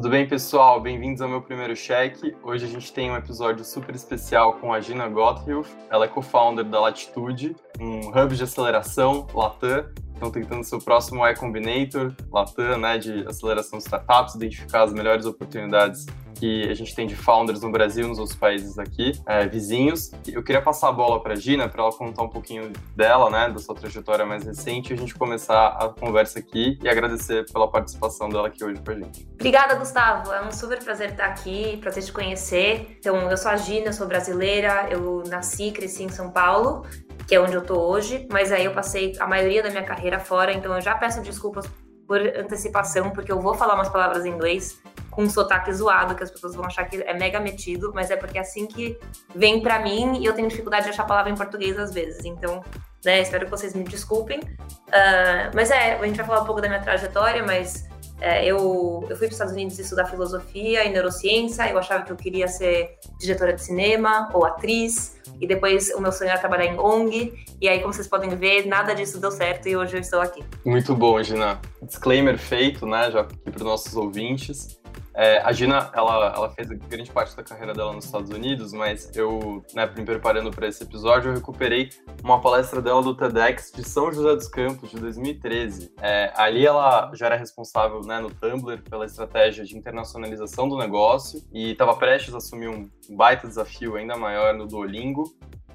Tudo bem, pessoal? Bem-vindos ao meu primeiro cheque. Hoje a gente tem um episódio super especial com a Gina Gotthilf. Ela é co-founder da Latitude, um hub de aceleração, Latam. Estão tentando seu próximo Y Combinator, Latam, né, de aceleração de startups, identificar as melhores oportunidades que a gente tem de founders no Brasil e nos outros países aqui, é, vizinhos. Eu queria passar a bola para a Gina, para ela contar um pouquinho dela, né, da sua trajetória mais recente, e a gente começar a conversa aqui e agradecer pela participação dela aqui hoje com a gente. Obrigada, Gustavo. É um super prazer estar aqui, prazer te conhecer. Então, eu sou a Gina, sou brasileira, eu nasci e cresci em São Paulo, que é onde eu tô hoje, mas aí eu passei a maioria da minha carreira fora, então eu já peço desculpas por antecipação, porque eu vou falar umas palavras em inglês com um sotaque zoado, que as pessoas vão achar que é mega metido, mas é porque é assim que vem para mim e eu tenho dificuldade de achar palavra em português às vezes. Então, né, espero que vocês me desculpem. Uh, mas é, a gente vai falar um pouco da minha trajetória, mas é, eu, eu fui para os Estados Unidos estudar filosofia e neurociência. Eu achava que eu queria ser diretora de cinema ou atriz. E depois o meu sonho era trabalhar em ONG. E aí, como vocês podem ver, nada disso deu certo e hoje eu estou aqui. Muito bom, Gina. Disclaimer feito, né, já aqui para os nossos ouvintes. É, a Gina, ela, ela fez grande parte da carreira dela nos Estados Unidos, mas eu, né, me preparando para esse episódio, eu recuperei uma palestra dela do TEDx de São José dos Campos, de 2013. É, ali ela já era responsável né, no Tumblr pela estratégia de internacionalização do negócio e estava prestes a assumir um baita desafio ainda maior no Duolingo.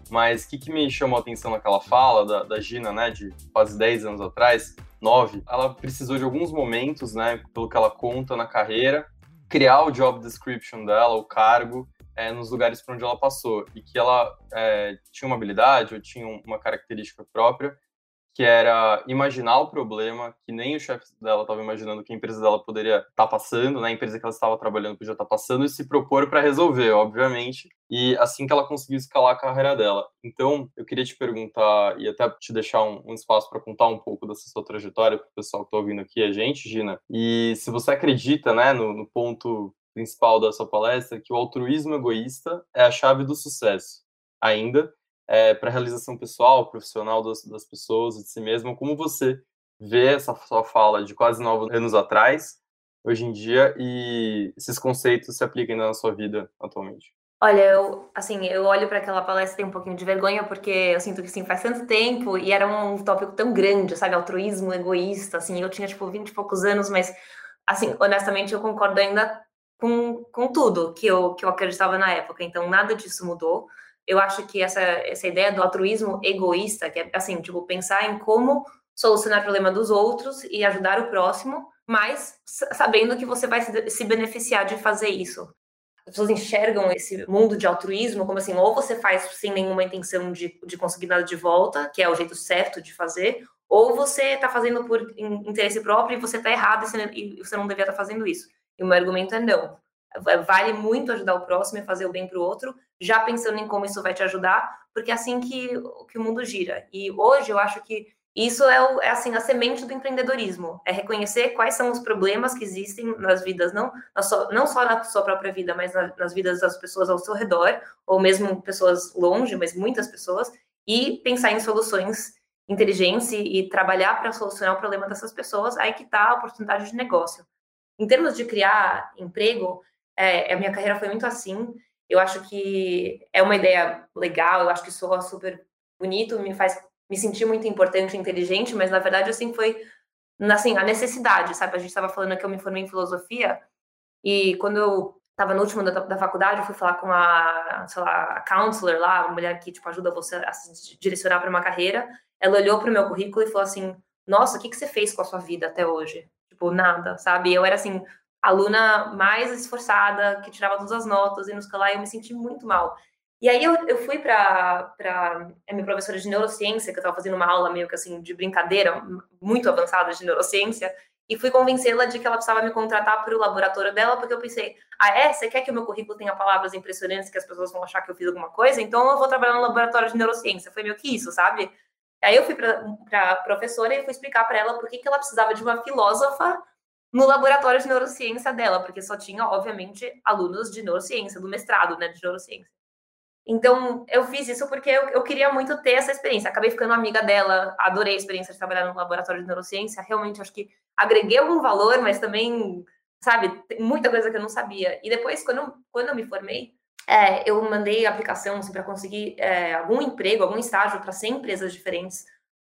Mas o que, que, me chamou a atenção naquela fala da, da Gina, né, de quase 10 anos atrás, 9, ela precisou de alguns momentos, né, pelo que ela conta na carreira, criar o job description dela, o cargo, é, nos lugares por onde ela passou. E que ela é, tinha uma habilidade ou tinha uma característica própria que era imaginar o problema que nem o chefe dela estava imaginando que a empresa dela poderia estar tá passando, né? a empresa que ela estava trabalhando podia estar tá passando e se propor para resolver, obviamente. E assim que ela conseguiu escalar a carreira dela. Então, eu queria te perguntar e até te deixar um, um espaço para contar um pouco dessa sua trajetória para o pessoal que está ouvindo aqui a gente, Gina. E se você acredita, né, no, no ponto principal da sua palestra, que o altruísmo egoísta é a chave do sucesso. Ainda é, para a realização pessoal, profissional das, das pessoas, de si mesmo, como você vê essa sua fala de quase nove anos atrás, hoje em dia, e esses conceitos se aplicam ainda na sua vida atualmente? Olha, eu, assim, eu olho para aquela palestra e tenho um pouquinho de vergonha, porque eu sinto que, assim, faz tanto tempo e era um tópico tão grande, sabe? Altruísmo, egoísta, assim, eu tinha, tipo, 20 e poucos anos, mas, assim, honestamente, eu concordo ainda com, com tudo que eu, que eu acreditava na época, então nada disso mudou eu acho que essa, essa ideia do altruísmo egoísta, que é assim, tipo, pensar em como solucionar o problema dos outros e ajudar o próximo, mas sabendo que você vai se beneficiar de fazer isso. As pessoas enxergam esse mundo de altruísmo como assim, ou você faz sem nenhuma intenção de, de conseguir nada de volta, que é o jeito certo de fazer, ou você está fazendo por interesse próprio e você está errado e você não deveria estar tá fazendo isso. E o meu argumento é não vale muito ajudar o próximo e fazer o bem para o outro, já pensando em como isso vai te ajudar, porque é assim que, que o mundo gira. E hoje eu acho que isso é, o, é assim a semente do empreendedorismo, é reconhecer quais são os problemas que existem nas vidas, não, na sua, não só na sua própria vida, mas na, nas vidas das pessoas ao seu redor, ou mesmo pessoas longe, mas muitas pessoas, e pensar em soluções inteligentes e, e trabalhar para solucionar o problema dessas pessoas, aí que está a oportunidade de negócio. Em termos de criar emprego, é, a minha carreira foi muito assim. Eu acho que é uma ideia legal, eu acho que soa super bonito, me faz me sentir muito importante, inteligente, mas na verdade assim foi assim, a necessidade, sabe? A gente estava falando que eu me formei em filosofia e quando eu estava no último da, da, faculdade, eu fui falar com a, sei lá, a counselor lá, a mulher que tipo ajuda você a se direcionar para uma carreira. Ela olhou para o meu currículo e falou assim: "Nossa, o que que você fez com a sua vida até hoje?" Tipo, nada, sabe? Eu era assim, aluna mais esforçada, que tirava todas as notas e nos lá eu me senti muito mal. E aí eu, eu fui para a minha professora de neurociência, que eu estava fazendo uma aula meio que assim de brincadeira, muito avançada de neurociência, e fui convencê-la de que ela precisava me contratar para o laboratório dela, porque eu pensei, ah é, você quer que o meu currículo tenha palavras impressionantes que as pessoas vão achar que eu fiz alguma coisa? Então eu vou trabalhar no laboratório de neurociência. Foi meio que isso, sabe? Aí eu fui para a professora e fui explicar para ela por que, que ela precisava de uma filósofa no laboratório de neurociência dela, porque só tinha, obviamente, alunos de neurociência, do mestrado, né, de neurociência. Então, eu fiz isso porque eu, eu, queria muito ter essa experiência. Acabei ficando amiga dela, adorei a experiência de trabalhar no laboratório de neurociência. Realmente, acho que agreguei algum valor, mas também, sabe? Muita coisa que eu não sabia. E depois, quando, quando eu me formei, é, eu mandei aplicação assim, para conseguir é, algum emprego, algum estágio para 100 empresas diferentes.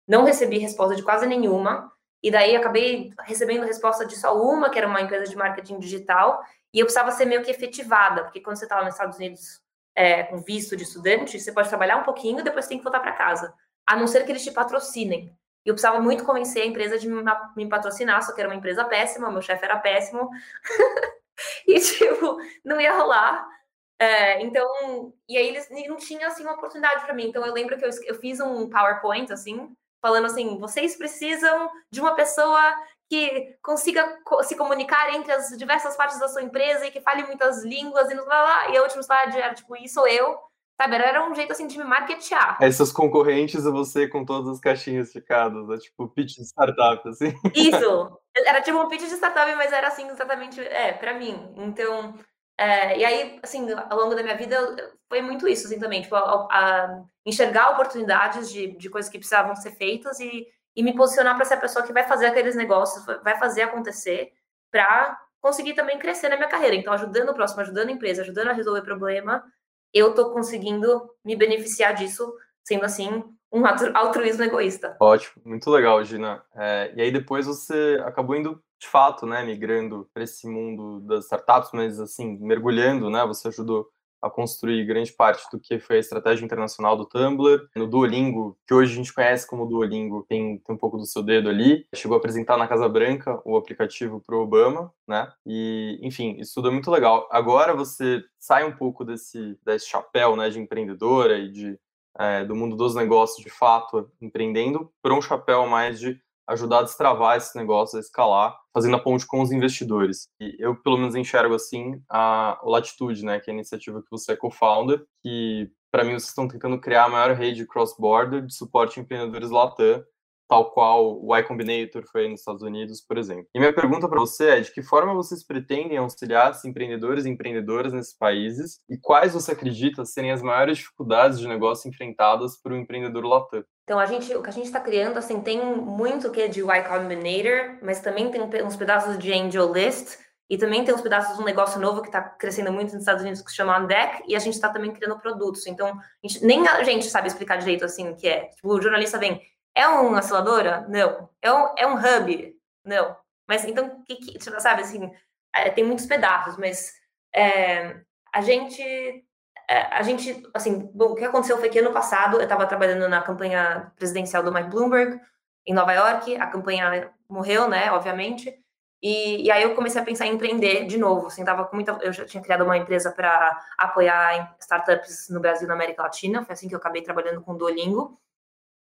Não recebi resposta de quase nenhuma. E daí acabei recebendo resposta de só uma, que era uma empresa de marketing digital. E eu precisava ser meio que efetivada, porque quando você estava tá nos Estados Unidos é, com visto de estudante, você pode trabalhar um pouquinho e depois tem que voltar para casa. A não ser que eles te patrocinem. E eu precisava muito convencer a empresa de me patrocinar, só que era uma empresa péssima, meu chefe era péssimo. e, tipo, não ia rolar. É, então, e aí eles não tinham, assim, uma oportunidade para mim. Então, eu lembro que eu, eu fiz um PowerPoint, assim, falando assim, vocês precisam de uma pessoa que consiga se comunicar entre as diversas partes da sua empresa e que fale muitas línguas e lá, lá. E a última slide era, tipo, isso sou eu. Sabe, era um jeito assim de me marketear. Essas concorrentes e você com todas as caixinhas ficadas, né? tipo pitch de startup, assim. Isso! Era tipo um pitch de startup, mas era assim exatamente, é, para mim. Então, é, e aí, assim, ao longo da minha vida, foi muito isso, assim, também, tipo, a, a enxergar oportunidades de, de coisas que precisavam ser feitas e, e me posicionar para ser a pessoa que vai fazer aqueles negócios, vai fazer acontecer, para conseguir também crescer na minha carreira. Então, ajudando o próximo, ajudando a empresa, ajudando a resolver problema, eu estou conseguindo me beneficiar disso, sendo assim um altruísmo egoísta. Ótimo, muito legal, Gina. É, e aí depois você acabou indo de fato, né, migrando para esse mundo das startups, mas assim mergulhando, né? Você ajudou a construir grande parte do que foi a estratégia internacional do Tumblr. No Duolingo, que hoje a gente conhece como Duolingo, tem, tem um pouco do seu dedo ali. Chegou a apresentar na Casa Branca o aplicativo para o Obama, né? E, enfim, isso tudo é muito legal. Agora você sai um pouco desse, desse chapéu né, de empreendedora e de, é, do mundo dos negócios, de fato, empreendendo, para um chapéu mais de ajudar a destravar esse negócio, a escalar, fazendo a ponte com os investidores. E eu, pelo menos, enxergo assim a Latitude, né, que é a iniciativa que você é co-founder, que para mim vocês estão tentando criar a maior rede cross-border de suporte a empreendedores Latam, tal qual o Y Combinator foi nos Estados Unidos, por exemplo. E minha pergunta para você é de que forma vocês pretendem auxiliar os empreendedores e empreendedoras nesses países e quais você acredita serem as maiores dificuldades de negócio enfrentadas por um empreendedor latam? Então, a gente, o que a gente está criando, assim, tem muito que é de Y Combinator, mas também tem uns pedaços de Angel List, e também tem uns pedaços de um negócio novo que está crescendo muito nos Estados Unidos que se chama Deck, e a gente está também criando produtos. Então, a gente, nem a gente sabe explicar direito assim o que é. Tipo, o jornalista vem, é uma aceleradora? Não. É um, é um hub? Não. Mas então, que, que, tipo, sabe, assim, é, tem muitos pedaços, mas é, a gente, a gente, assim, bom, o que aconteceu foi que ano passado eu estava trabalhando na campanha presidencial do Mike Bloomberg em Nova York, a campanha morreu, né, obviamente, e, e aí eu comecei a pensar em empreender de novo, assim, tava com muita, eu já tinha criado uma empresa para apoiar startups no Brasil e na América Latina, foi assim que eu acabei trabalhando com o Duolingo,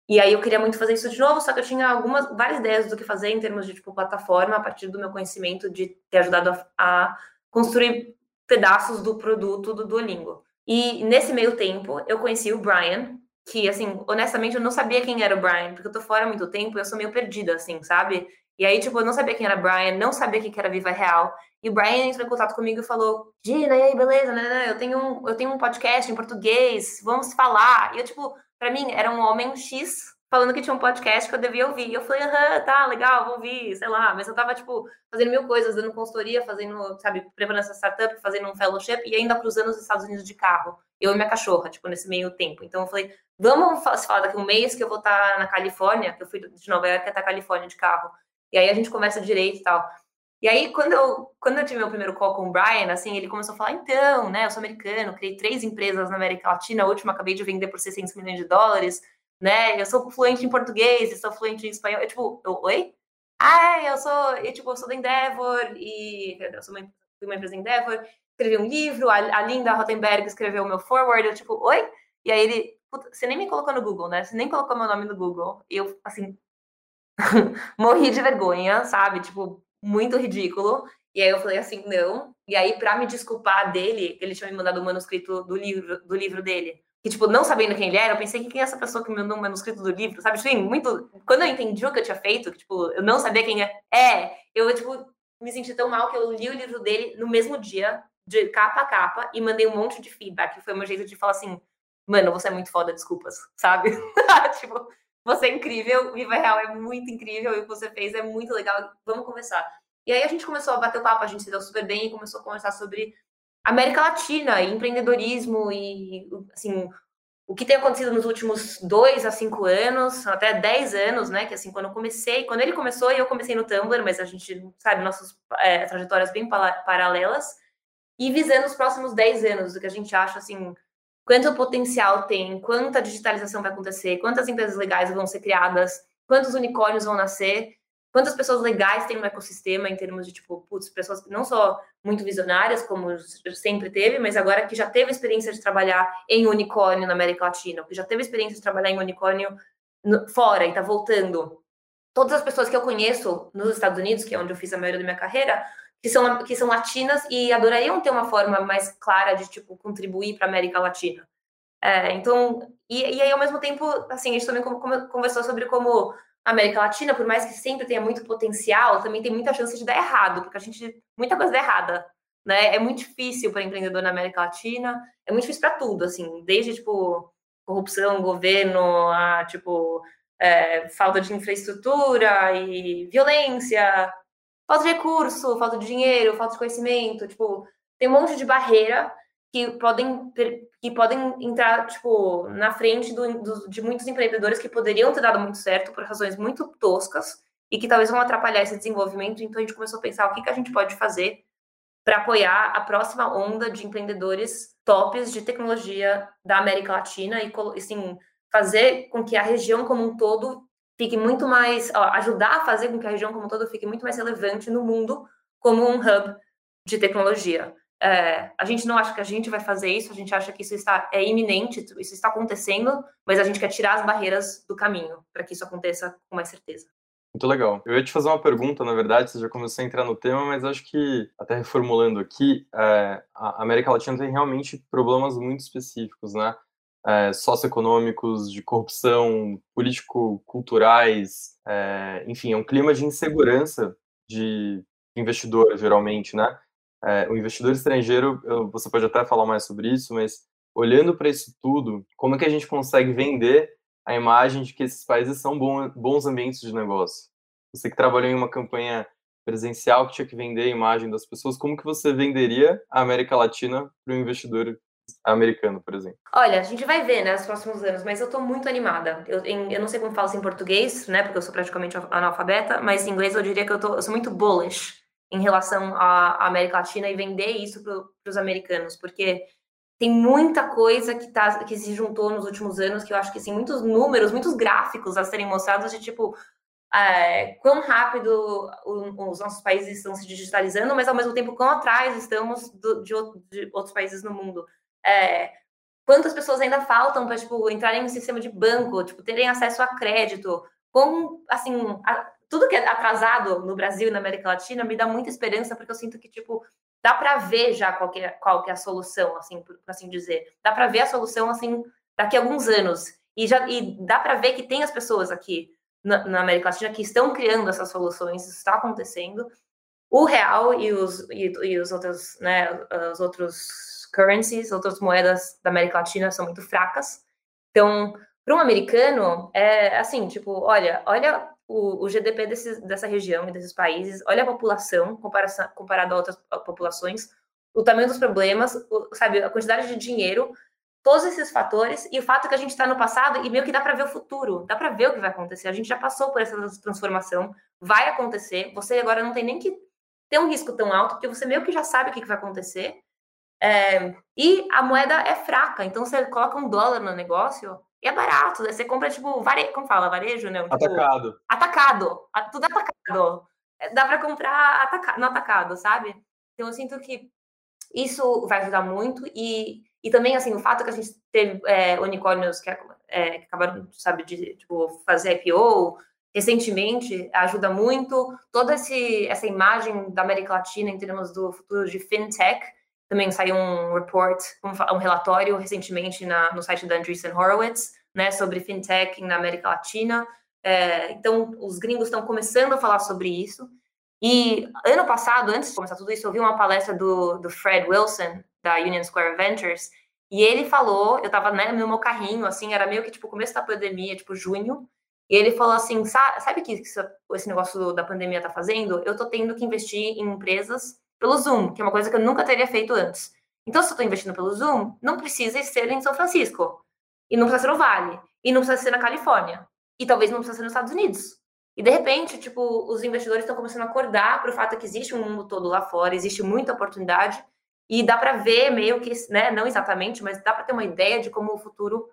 e aí eu queria muito fazer isso de novo, só que eu tinha algumas, várias ideias do que fazer em termos de tipo plataforma, a partir do meu conhecimento de ter ajudado a, a construir pedaços do produto do Duolingo. E nesse meio tempo, eu conheci o Brian, que assim, honestamente eu não sabia quem era o Brian, porque eu tô fora há muito tempo e eu sou meio perdida assim, sabe? E aí, tipo, eu não sabia quem era Brian, não sabia o que era Viva Real. E o Brian entrou em contato comigo e falou: Gina, e aí, beleza, né? Eu tenho um, eu tenho um podcast em português, vamos falar. E eu, tipo, para mim, era um homem X falando que tinha um podcast que eu devia ouvir. E eu falei, aham, tá, legal, vou ouvir, sei lá. Mas eu tava, tipo, fazendo mil coisas, dando consultoria, fazendo, sabe, preparando essa startup, fazendo um fellowship e ainda cruzando os Estados Unidos de carro. Eu e minha cachorra, tipo, nesse meio tempo. Então eu falei, vamos se falar daqui um mês que eu vou estar tá na Califórnia, que eu fui de Nova York até a Califórnia de carro. E aí a gente conversa direito e tal. E aí, quando eu, quando eu tive meu primeiro call com o Brian, assim, ele começou a falar, então, né, eu sou americano, criei três empresas na América Latina, a última acabei de vender por 600 milhões de dólares, né, eu sou fluente em português, sou fluente em espanhol, eu, tipo, eu, oi? Ah, eu sou, eu, tipo, eu sou da Endeavor, e eu sou uma, uma empresa Endeavor, escrevi um livro, a, a Linda Rottenberg escreveu o meu forward, eu, tipo, oi? E aí ele, você nem me colocou no Google, né, você nem colocou meu nome no Google, e eu, assim, morri de vergonha, sabe, tipo, muito ridículo. E aí eu falei assim, não. E aí, para me desculpar dele, ele tinha me mandado o manuscrito do livro, do livro dele. Que, tipo, não sabendo quem ele era, eu pensei que quem é essa pessoa que me mandou um manuscrito do livro, sabe? Tipo, muito. Quando eu entendi o que eu tinha feito, que, tipo, eu não sabia quem é. É, eu, tipo, me senti tão mal que eu li o livro dele no mesmo dia, de capa a capa, e mandei um monte de feedback. Que foi o meu jeito de falar assim, mano, você é muito foda, desculpas, sabe? tipo, você é incrível, Viva Real é muito incrível, e o que você fez é muito legal, vamos conversar. E aí a gente começou a bater o papo, a gente se deu super bem e começou a conversar sobre América Latina e empreendedorismo e, assim, o que tem acontecido nos últimos dois a cinco anos, até dez anos, né? Que assim, quando eu comecei, quando ele começou, eu comecei no Tumblr, mas a gente sabe nossas é, trajetórias bem paralelas, e visando os próximos dez anos, o que a gente acha assim, quanto potencial tem, quanta digitalização vai acontecer, quantas empresas legais vão ser criadas, quantos unicórnios vão nascer, quantas pessoas legais tem no ecossistema em termos de, tipo, putz, pessoas não só muito visionárias, como sempre teve, mas agora que já teve experiência de trabalhar em unicórnio na América Latina, que já teve experiência de trabalhar em unicórnio fora e tá voltando. Todas as pessoas que eu conheço nos Estados Unidos, que é onde eu fiz a maioria da minha carreira, que são, que são latinas e adorariam ter uma forma mais clara de, tipo, contribuir para a América Latina. É, então, e, e aí, ao mesmo tempo, assim, a gente também conversou sobre como América Latina, por mais que sempre tenha muito potencial, também tem muita chance de dar errado, porque a gente muita coisa dá errada, né? É muito difícil para empreendedor na América Latina, é muito difícil para tudo, assim, desde tipo corrupção, governo, a tipo é, falta de infraestrutura e violência, falta de recurso, falta de dinheiro, falta de conhecimento, tipo, tem um monte de barreira que podem, que podem entrar, tipo, na frente do, do, de muitos empreendedores que poderiam ter dado muito certo por razões muito toscas e que talvez vão atrapalhar esse desenvolvimento. Então, a gente começou a pensar o que, que a gente pode fazer para apoiar a próxima onda de empreendedores tops de tecnologia da América Latina e, assim, fazer com que a região como um todo fique muito mais, ó, ajudar a fazer com que a região como um todo fique muito mais relevante no mundo como um hub de tecnologia. É, a gente não acha que a gente vai fazer isso, a gente acha que isso está é iminente, isso está acontecendo, mas a gente quer tirar as barreiras do caminho para que isso aconteça com mais certeza. Muito legal. Eu ia te fazer uma pergunta, na verdade, você já começou a entrar no tema, mas acho que, até reformulando aqui, é, a América Latina tem realmente problemas muito específicos, né? É, socioeconômicos, de corrupção, político-culturais, é, enfim, é um clima de insegurança de investidor, geralmente, né? É, o investidor estrangeiro, você pode até falar mais sobre isso, mas olhando para isso tudo, como é que a gente consegue vender a imagem de que esses países são bons ambientes de negócio? Você que trabalhou em uma campanha presencial que tinha que vender a imagem das pessoas, como que você venderia a América Latina para um investidor americano, por exemplo? Olha, a gente vai ver, né, nos próximos anos, mas eu estou muito animada. Eu, em, eu não sei como fala isso em português, né, porque eu sou praticamente analfabeta, mas em inglês eu diria que eu, tô, eu sou muito bullish em relação à América Latina e vender isso para os americanos, porque tem muita coisa que, tá, que se juntou nos últimos anos, que eu acho que assim, muitos números, muitos gráficos a serem mostrados de tipo é, quão rápido os nossos países estão se digitalizando, mas ao mesmo tempo quão atrás estamos do, de, de, outros países no mundo. É, quantas pessoas ainda faltam para tipo, entrarem no sistema de banco, tipo, terem acesso a crédito, como assim, a, tudo que é atrasado no Brasil e na América Latina me dá muita esperança, porque eu sinto que, tipo, dá para ver já qual que, é, qual que é a solução, assim, por, assim dizer. Dá para ver a solução, assim, daqui a alguns anos. E, já, e dá para ver que tem as pessoas aqui na, na, América Latina que estão criando essas soluções, isso está acontecendo. O real e os, e, e os outros, né, os outros currencies, outras moedas da América Latina são muito fracas. Então, para um americano, é assim, tipo, olha, olha o, o GDP desse, dessa região e desses países, olha a população comparado a outras populações, o tamanho dos problemas, o, sabe, a quantidade de dinheiro, todos esses fatores e o fato que a gente está no passado e meio que dá para ver o futuro, dá para ver o que vai acontecer. A gente já passou por essa transformação, vai acontecer. Você agora não tem nem que ter um risco tão alto, porque você meio que já sabe o que, que vai acontecer. É, e a moeda é fraca, então você coloca um dólar no negócio, e é barato, né? Você compra, tipo, vare... como fala? Varejo, né? Tipo, atacado. Atacado. Tudo atacado. É, dá para comprar ataca... no atacado, sabe? Então, eu sinto que isso vai ajudar muito. E, e também, assim, o fato que a gente teve é, unicórnios que, é, que acabaram, sabe, de tipo, fazer IPO recentemente ajuda muito. Toda esse, essa imagem da América Latina em termos do futuro de fintech também saiu um report, um, relatório recentemente na, no site da Andreessen Horowitz, né, sobre fintech na América Latina. É, então, os gringos estão começando a falar sobre isso. E ano passado, antes de começar tudo isso, eu vi uma palestra do, do Fred Wilson, da Union Square Ventures, e ele falou, eu estava né, no meu carrinho, assim, era meio que tipo começo da pandemia, tipo junho, E ele falou assim: sabe o que esse negócio da pandemia está fazendo? Eu estou tendo que investir em empresas pelo Zoom, que é uma coisa que eu nunca teria feito antes. Então, se eu estou investindo pelo Zoom, não precisa ser em São Francisco. E não precisa ser no Vale. E não precisa ser na Califórnia. E talvez não precisa ser nos Estados Unidos. E de repente, tipo, os investidores estão começando a acordar para o fato que existe um mundo todo lá fora, existe muita oportunidade. E dá para ver meio que, né, não exatamente, mas dá para ter uma ideia de como o futuro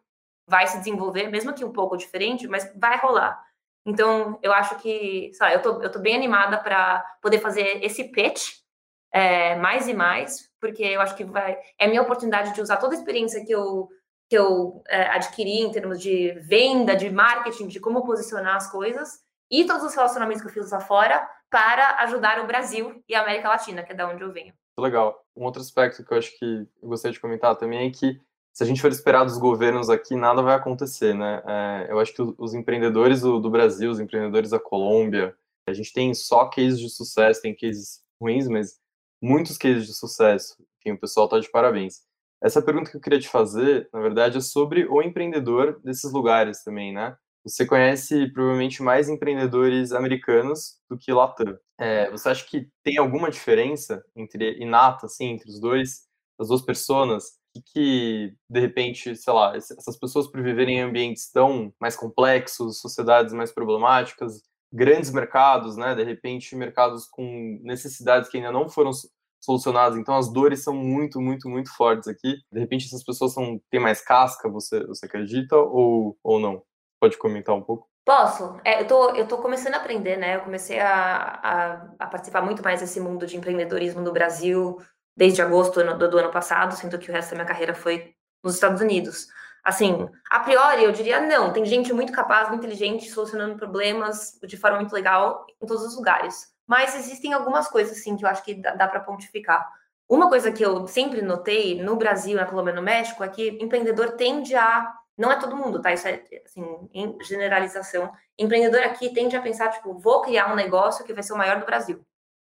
vai se desenvolver, mesmo que um pouco diferente, mas vai rolar. Então, eu acho que, sabe, eu tô, eu tô bem animada para poder fazer esse pitch é, mais e mais, porque eu acho que vai é a minha oportunidade de usar toda a experiência que eu que eu é, adquiri em termos de venda, de marketing, de como posicionar as coisas e todos os relacionamentos que eu fiz lá fora para ajudar o Brasil e a América Latina, que é da onde eu venho. Legal. Um outro aspecto que eu acho que eu gostaria de comentar também é que se a gente for esperar dos governos aqui, nada vai acontecer, né? É, eu acho que os empreendedores do, do, Brasil, os empreendedores da Colômbia, a gente tem só cases de sucesso, tem cases ruins, mas muitos cases de sucesso. Enfim, o pessoal está de parabéns. Essa pergunta que eu queria te fazer, na verdade, é sobre o empreendedor desses lugares também, né? Você conhece provavelmente mais empreendedores americanos do que Latam. É, você acha que tem alguma diferença entre inata, assim, entre os dois, as duas pessoas? Que, de repente, sei lá, essas pessoas por viverem em ambientes tão mais complexos, sociedades mais problemáticas, grandes mercados, né? De repente, mercados com necessidades que ainda não foram solucionadas. Então, as dores são muito, muito, muito fortes aqui. De repente, essas pessoas são, têm mais casca, você, você acredita, ou, ou não? Pode comentar um pouco? Posso. É, eu, tô, eu tô começando a aprender, né? Eu comecei a, a, a, participar muito mais desse mundo de empreendedorismo no Brasil desde agosto do, do ano passado, sendo que o resto da minha carreira foi nos Estados Unidos. Assim, a priori, eu diria não. Tem gente muito capaz, muito inteligente, solucionando problemas de forma muito legal em todos os lugares. Mas existem algumas coisas, assim, que eu acho que dá, dá para pontificar. Uma coisa que eu sempre notei no Brasil, na Colômbia, no México, é que empreendedor tende a. Não é todo mundo, tá? Isso é, assim, em generalização. Empreendedor aqui tende a pensar, tipo, vou criar um negócio que vai ser o maior do Brasil.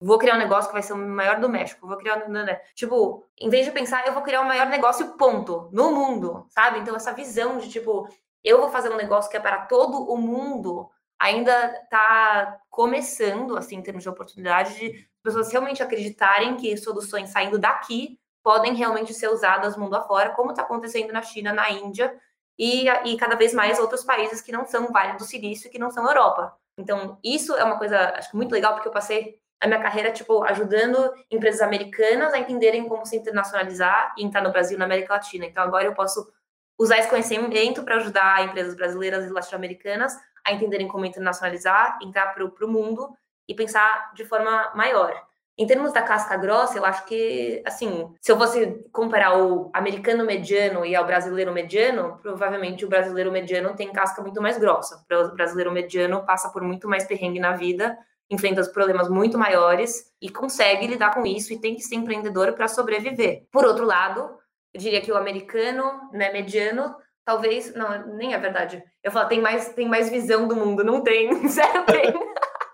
Vou criar um negócio que vai ser o maior do México. Vou criar um. Tipo, em vez de pensar, eu vou criar o maior negócio, ponto, no mundo, sabe? Então, essa visão de, tipo, eu vou fazer um negócio que é para todo o mundo ainda está começando, assim, em termos de oportunidade, de pessoas realmente acreditarem que soluções saindo daqui podem realmente ser usadas mundo afora, como está acontecendo na China, na Índia e, e cada vez mais outros países que não são Vale do Silício, que não são Europa. Então, isso é uma coisa, acho muito legal, porque eu passei a minha carreira, tipo, ajudando empresas americanas a entenderem como se internacionalizar e entrar no Brasil na América Latina. Então, agora eu posso usar esse conhecimento para ajudar empresas brasileiras e latino-americanas a entenderem como internacionalizar, entrar para o mundo e pensar de forma maior. Em termos da casca grossa, eu acho que, assim, se eu fosse comparar o americano mediano e ao brasileiro mediano, provavelmente o brasileiro mediano tem casca muito mais grossa. O brasileiro mediano passa por muito mais perrengue na vida, enfrenta problemas muito maiores e consegue lidar com isso e tem que ser empreendedor para sobreviver. Por outro lado, eu diria que o americano, né, mediano, talvez, não, nem é verdade. Eu falo, tem mais, tem mais visão do mundo, não tem, zero tem.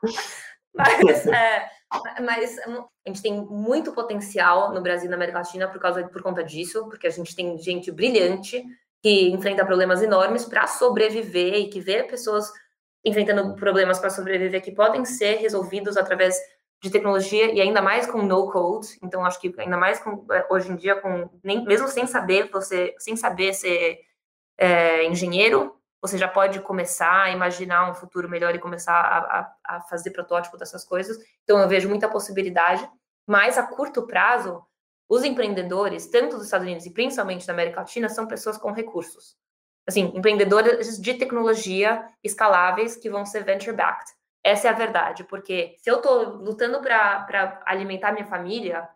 mas, é, mas a gente tem muito potencial no Brasil e na América Latina por causa por conta disso, porque a gente tem gente brilhante que enfrenta problemas enormes para sobreviver e que vê pessoas enfrentando problemas para sobreviver que podem ser resolvidos através de tecnologia e ainda mais com no code. Então acho que ainda mais com, hoje em dia com nem mesmo sem saber você sem saber ser é, engenheiro, você já pode começar a imaginar um futuro melhor e começar a, a, a, fazer protótipo dessas coisas. Então, eu vejo muita possibilidade, mas a curto prazo, os empreendedores, tanto dos Estados Unidos e principalmente da América Latina, são pessoas com recursos. Assim, empreendedores de tecnologia escaláveis que vão ser venture-backed. Essa é a verdade, porque se eu estou lutando para alimentar minha família,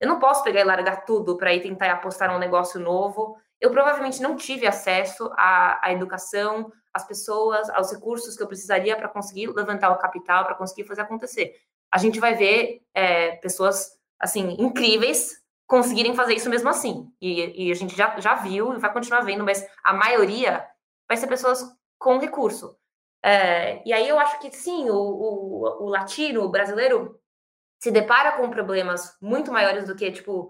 eu não posso pegar e largar tudo para ir tentar apostar num negócio novo eu provavelmente não tive acesso à, à educação, às pessoas, aos recursos que eu precisaria para conseguir levantar o capital, para conseguir fazer acontecer. A gente vai ver é, pessoas assim incríveis conseguirem fazer isso mesmo assim. E, e, a gente já, já viu e vai continuar vendo, mas a maioria vai ser pessoas com recurso. É, e aí eu acho que sim, o, o, o latino, o brasileiro, se depara com problemas muito maiores do que, tipo,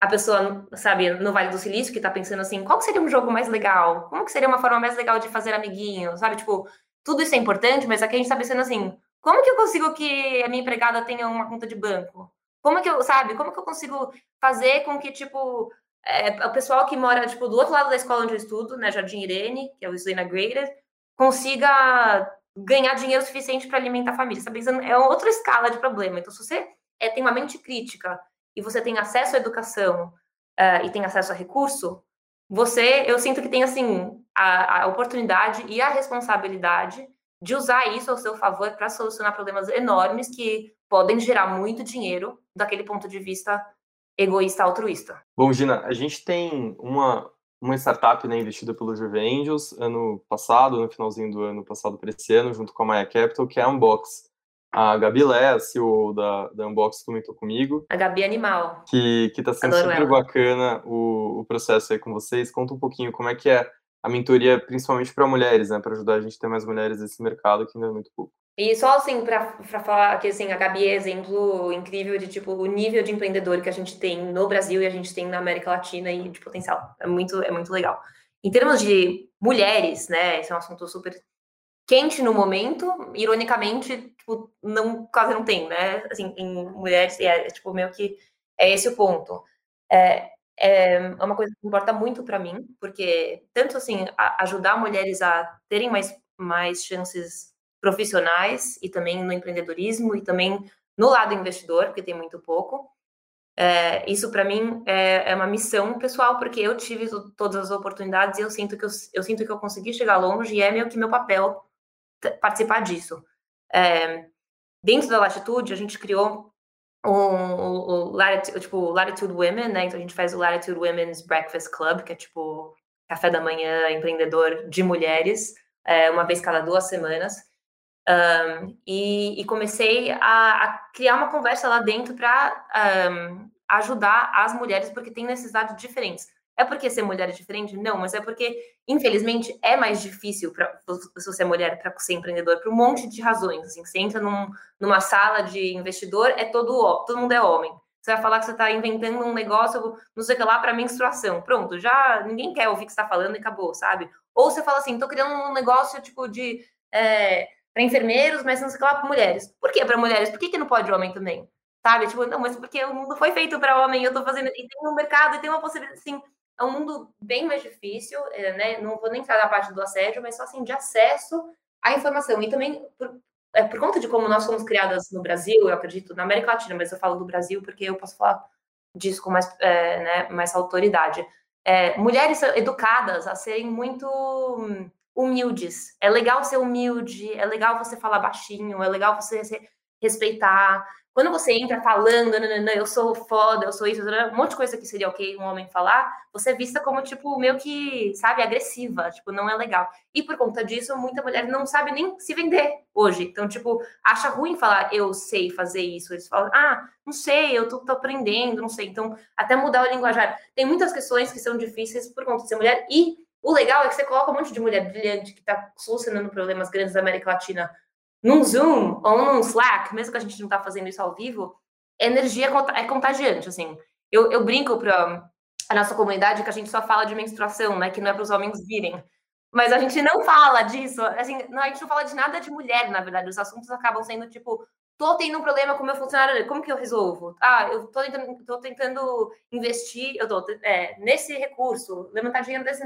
a pessoa, sabe, no Vale do Silício, que tá pensando assim, qual seria um jogo mais legal? Como que seria uma forma mais legal de fazer amiguinho? Sabe, tipo, tudo isso é importante, mas aqui a gente está pensando assim, como que eu consigo que a minha empregada tenha uma conta de banco? Como que eu, sabe, como que eu consigo fazer com que, tipo, é, o pessoal que mora, tipo, do outro lado da escola onde eu estudo, né, Jardim Irene, que é o Slana Graded, consiga ganhar dinheiro suficiente para alimentar a família. Sabe? É outra escala de problema. Então, se você é, tem uma mente crítica e você tem acesso à educação uh, e tem acesso a recurso, você, eu sinto que tem, assim, a, a oportunidade e a responsabilidade de usar isso ao seu favor para solucionar problemas enormes que podem gerar muito dinheiro daquele ponto de vista egoísta altruísta. Bom, Gina, a gente tem uma, uma startup né, investida pelo Juve Angels ano passado, no finalzinho do ano passado para esse ano, junto com a Maya Capital, que é a Unbox. A Gabi Lé, a CEO da, da Unbox, comentou comigo. A Gabi Animal. Que, que tá sendo Adoro super ela. bacana o, o processo aí com vocês. Conta um pouquinho como é que é a mentoria, principalmente para mulheres, né? Para ajudar a gente a ter mais mulheres nesse mercado que ainda é muito pouco. E só assim, para falar que assim, a Gabi é exemplo incrível de tipo o nível de empreendedor que a gente tem no Brasil e a gente tem na América Latina e de potencial. É muito, é muito legal. Em termos de mulheres, né? Esse é um assunto super quente no momento, ironicamente, tipo, não, quase não tem, né? Assim, em mulheres, é, é tipo, meio que é esse o ponto. É, é uma coisa que importa muito para mim, porque tanto assim, a, ajudar mulheres a terem mais, mais chances profissionais e também no empreendedorismo e também no lado investidor, porque tem muito pouco. É, isso para mim é, é, uma missão pessoal, porque eu tive todas as oportunidades e eu sinto que eu, eu, sinto que eu consegui chegar longe e é meio que meu papel participar disso. É, dentro da Latitude, a gente criou o, o, o Latitude, tipo, Latitude Women, né? Então a gente faz o Latitude Women's Breakfast Club, que é tipo café da manhã empreendedor de mulheres, é, uma vez cada duas semanas. Um, e, e, comecei a, a, criar uma conversa lá dentro para um, ajudar as mulheres, porque tem necessidades diferentes. É porque ser mulher é diferente? Não, mas é porque, infelizmente, é mais difícil para você é mulher para ser empreendedor por um monte de razões. Assim, você entra num, numa sala de investidor, é todo todo mundo é homem. Você vai falar que você está inventando um negócio, não sei o que lá, para menstruação. Pronto, já ninguém quer ouvir o que você está falando e acabou, sabe? Ou você fala assim, estou criando um negócio tipo de é, para enfermeiros, mas não sei lá para mulheres. Por que para mulheres? Por que, que não pode homem também? Sabe? Tipo, não, mas porque o mundo foi feito para homem, eu estou fazendo, e tem um mercado, e tem uma possibilidade, assim, é um mundo bem mais difícil, é, né? Não vou nem entrar na parte do assédio, mas só assim, de acesso à informação. E também, por, é, por conta de como nós somos criadas no Brasil, eu acredito, na América Latina, mas eu falo do Brasil porque eu posso falar disso com mais, é, né, mais autoridade. É, mulheres educadas a serem muito hum, humildes. É legal ser humilde, é legal você falar baixinho, é legal você respeitar. Quando você entra falando, nanana, eu sou foda, eu sou isso, um monte de coisa que seria ok um homem falar, você é vista como, tipo, meio que, sabe, agressiva, tipo, não é legal. E por conta disso, muita mulher não sabe nem se vender hoje. Então, tipo, acha ruim falar, eu sei fazer isso. Eles falam, ah, não sei, eu tô, tô aprendendo, não sei. Então, até mudar o linguajar. Tem muitas questões que são difíceis por conta de ser mulher e o legal é que você coloca um monte de mulher brilhante que está solucionando problemas grandes da América Latina num Zoom ou num Slack, mesmo que a gente não está fazendo isso ao vivo, energia é contagiante, assim. Eu, eu brinco para a nossa comunidade que a gente só fala de menstruação, né? Que não é para os homens virem. Mas a gente não fala disso, assim, não, a gente não fala de nada de mulher, na verdade. Os assuntos acabam sendo, tipo, tô tendo um problema com o meu funcionário, como que eu resolvo? Ah, eu tô tentando, tô tentando investir, eu tô é, nesse recurso, levantar dinheiro desse.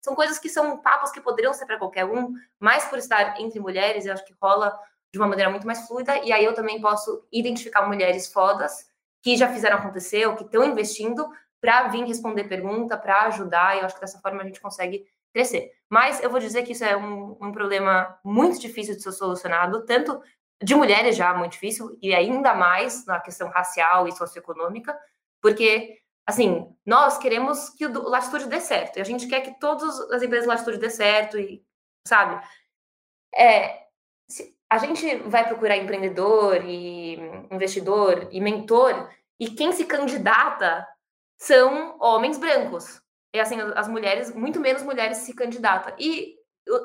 São coisas que são papos que poderiam ser para qualquer um, mas por estar entre mulheres, eu acho que rola de uma maneira muito mais fluida, e aí eu também posso identificar mulheres fodas que já fizeram acontecer ou que estão investindo para vir responder pergunta, para ajudar, e eu acho que dessa forma a gente consegue crescer. Mas eu vou dizer que isso é um, um problema muito difícil de ser solucionado, tanto de mulheres já muito difícil, e ainda mais na questão racial e socioeconômica, porque, assim, nós queremos que o Latitude dê certo, e a gente quer que todas as empresas Latitude dê certo, e, sabe? É, a gente vai procurar empreendedor e investidor e mentor, e quem se candidata são homens brancos. E, assim, as mulheres, muito menos mulheres se candidatam. E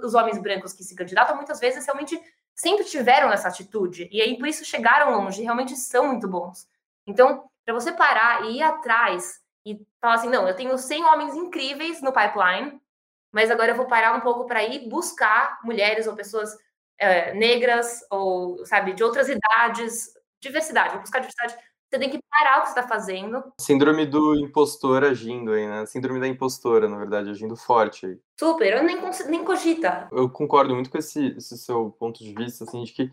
os homens brancos que se candidatam, muitas vezes, realmente sempre tiveram essa atitude e aí por isso chegaram longe, realmente são muito bons. Então, para você parar e ir atrás e falar assim, não, eu tenho 100 homens incríveis no pipeline mas agora eu vou parar um pouco para ir buscar mulheres ou pessoas é, negras ou, sabe, de outras idades, diversidade, vou buscar diversidade. Você tem que parar o que você está fazendo. Síndrome do impostor agindo aí, né? Síndrome da impostora, na verdade, agindo forte aí. Super, eu nem, nem cogita. Eu concordo muito com esse, esse seu ponto de vista, assim, de que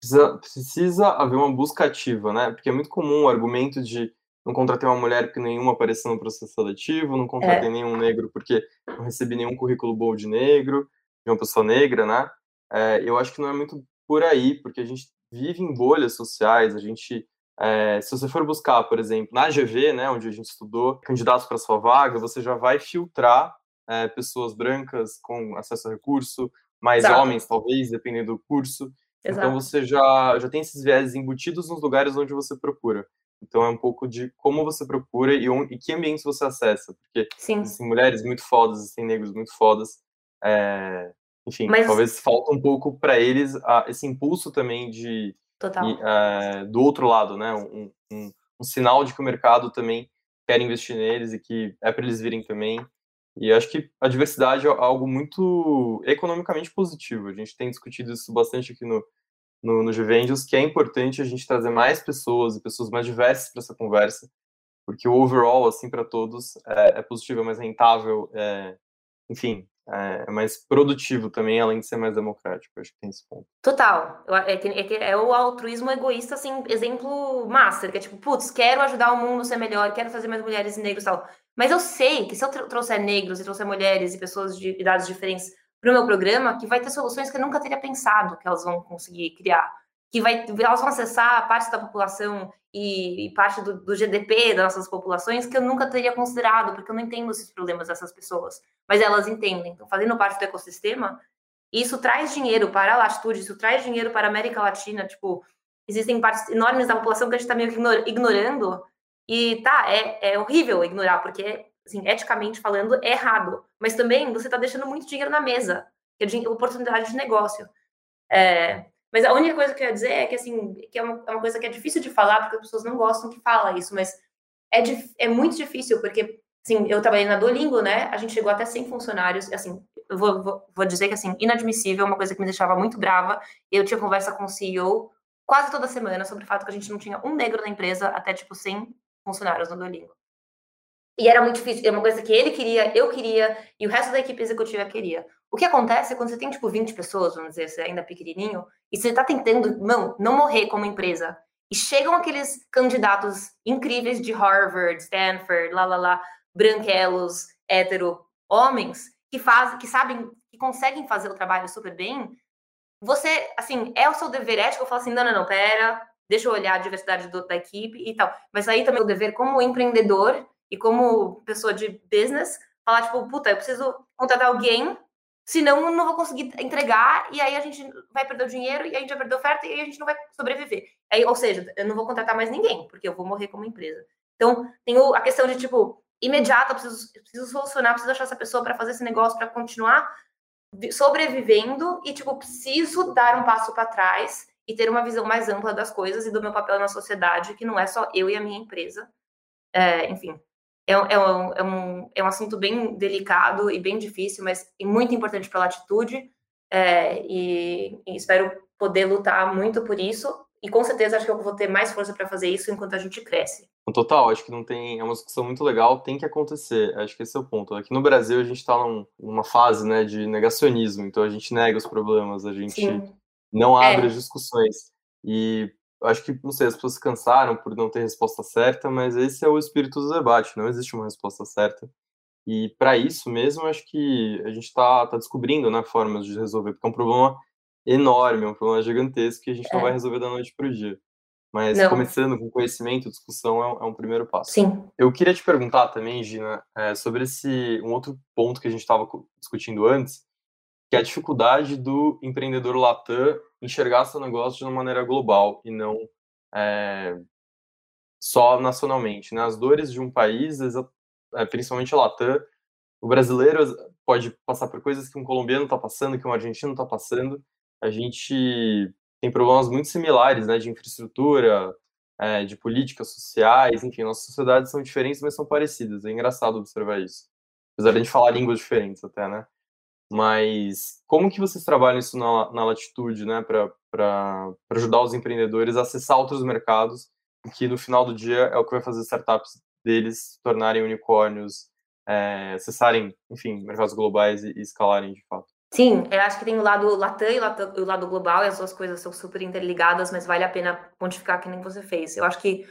precisa, precisa haver uma busca ativa, né? Porque é muito comum o argumento de não contratei uma mulher porque nenhuma apareceu no processo seletivo, não contratei é. nenhum negro porque não recebi nenhum currículo bom de negro, de uma pessoa negra, né? É, eu acho que não é muito por aí, porque a gente vive em bolhas sociais, a gente, é, se você for buscar, por exemplo, na GV, né, onde a gente estudou candidatos para sua vaga, você já vai filtrar é, pessoas brancas com acesso a recurso, mais Exato. homens, talvez, dependendo do curso. Então, Exato. Então você já, já tem esses viés embutidos nos lugares onde você procura. Então é um pouco de como você procura e, onde, e que ambientes você acessa. Porque Sim. existem mulheres muito fodas, existem negros muito fodas. É, enfim, Mas... talvez falta um pouco para eles a, esse impulso também de e, é, do outro lado, né? Um, um, um, sinal de que o mercado também quer investir neles e que é para eles virem também. E acho que a diversidade é algo muito economicamente positivo. A gente tem discutido isso bastante aqui no, no, no que é importante a gente trazer mais pessoas e pessoas mais diversas para essa conversa, porque o overall, assim, para todos, é, é, positivo, é mais rentável, é, enfim, é, é, mais produtivo também, além de ser mais democrático. Acho que tem esse ponto. Total. É, é, é, o altruísmo egoísta, assim, exemplo master, que é tipo, putz, quero ajudar o mundo a ser melhor, quero fazer mais mulheres e negros e tal. Mas eu sei que se eu trouxer negros e trouxer mulheres e pessoas de idades diferentes para o meu programa que vai ter soluções que eu nunca teria pensado que elas vão conseguir criar. Que vai, elas vão acessar parte da população e, e parte do, do, GDP das nossas populações que eu nunca teria considerado, porque eu não entendo esses problemas dessas pessoas. Mas elas entendem. Então, fazendo parte do ecossistema, isso traz dinheiro para a latitude, isso traz dinheiro para a América Latina. Tipo, existem partes enormes da população que a gente está meio que ignorando. E tá, é, é horrível ignorar, porque assim, eticamente falando, é errado. Mas também você está deixando muito dinheiro na mesa, que é oportunidade de negócio. É, mas a única coisa que eu ia dizer é que, assim, que é uma, é uma, coisa que é difícil de falar, porque as pessoas não gostam que fala isso, mas é, é muito difícil, porque, assim, eu trabalhei na Duolingo, né, a gente chegou até 100 funcionários, assim, eu vou, vou, vou dizer que, assim, inadmissível, uma coisa que me deixava muito brava, eu tinha conversa com o CEO quase toda semana sobre o fato que a gente não tinha um negro na empresa até, tipo, 100 funcionários no Duolingo. E era muito difícil, é uma coisa que ele queria, eu queria, e o resto da equipe executiva queria. O que acontece é quando você tem, tipo, 20 pessoas, vamos dizer, você é ainda pequenininho, e você tá tentando, não, não morrer como empresa. E chegam aqueles candidatos incríveis de Harvard, Stanford, lá, lá, lá, branquelos, hétero, homens, que fazem, que sabem, que conseguem fazer o trabalho super bem. Você, assim, é o seu dever ético, eu falo assim, não, não, não, pera, deixa eu olhar a diversidade do, da equipe e tal. Mas aí também o dever como empreendedor e como pessoa de business, falar, tipo, puta, eu preciso contratar alguém, senão não vou conseguir entregar, e aí a gente vai perder o dinheiro, e a gente vai perder a oferta, e aí a gente não vai sobreviver. Aí, ou seja, eu não vou contratar mais ninguém, porque eu vou morrer como empresa. Então, tem a questão de, tipo, imediata, eu preciso, eu preciso solucionar, preciso achar essa pessoa para fazer esse negócio, para continuar sobrevivendo, e, tipo, preciso dar um passo para trás e ter uma visão mais ampla das coisas e do meu papel na sociedade, que não é só eu e a minha empresa. É, enfim, é, é, um, é, um, é um assunto bem delicado e bem difícil, mas muito importante para a latitude. É, e, e, espero poder lutar muito por isso. E com certeza acho que eu vou ter mais força para fazer isso enquanto a gente cresce. Total, acho que não tem. É uma discussão muito legal, tem que acontecer. Acho que esse é o ponto. Aqui no Brasil a gente está num, numa fase né, de negacionismo, então a gente nega os problemas, a gente Sim. não abre é. as discussões. E acho que, não sei, as pessoas se cansaram por não ter resposta certa, mas esse é o espírito do debate, não existe uma resposta certa. E para isso mesmo, acho que a gente está tá descobrindo né, formas de resolver, porque é um problema enorme, é um problema gigantesco que a gente é. não vai resolver da noite para o dia. Mas não. começando com conhecimento, discussão é um, é um, primeiro passo. Sim. Eu queria te perguntar também, Gina, é, sobre esse um outro ponto que a gente estava discutindo antes, que é a dificuldade do empreendedor Latam enxergar seu negócio de uma maneira global e não é, só nacionalmente. Né? As dores de um país, é, principalmente Latam, o brasileiro pode passar por coisas que um colombiano está passando, que um argentino está passando. A gente tem problemas muito similares, né, de infraestrutura, é, de políticas sociais, enfim, nossas sociedades são diferentes, mas são parecidas. É engraçado observar isso. Apesar de a gente falar línguas diferentes até, né? Mas como que vocês trabalham isso na, na latitude, né, para ajudar os empreendedores a acessar outros mercados, que no final do dia é o que vai fazer startups deles se tornarem unicórnios, é, acessarem, enfim, mercados globais e, e escalarem de fato? Sim, eu acho que tem o lado Latam e o lado global, e as duas coisas são super interligadas, mas vale a pena pontificar que nem você fez. Eu acho que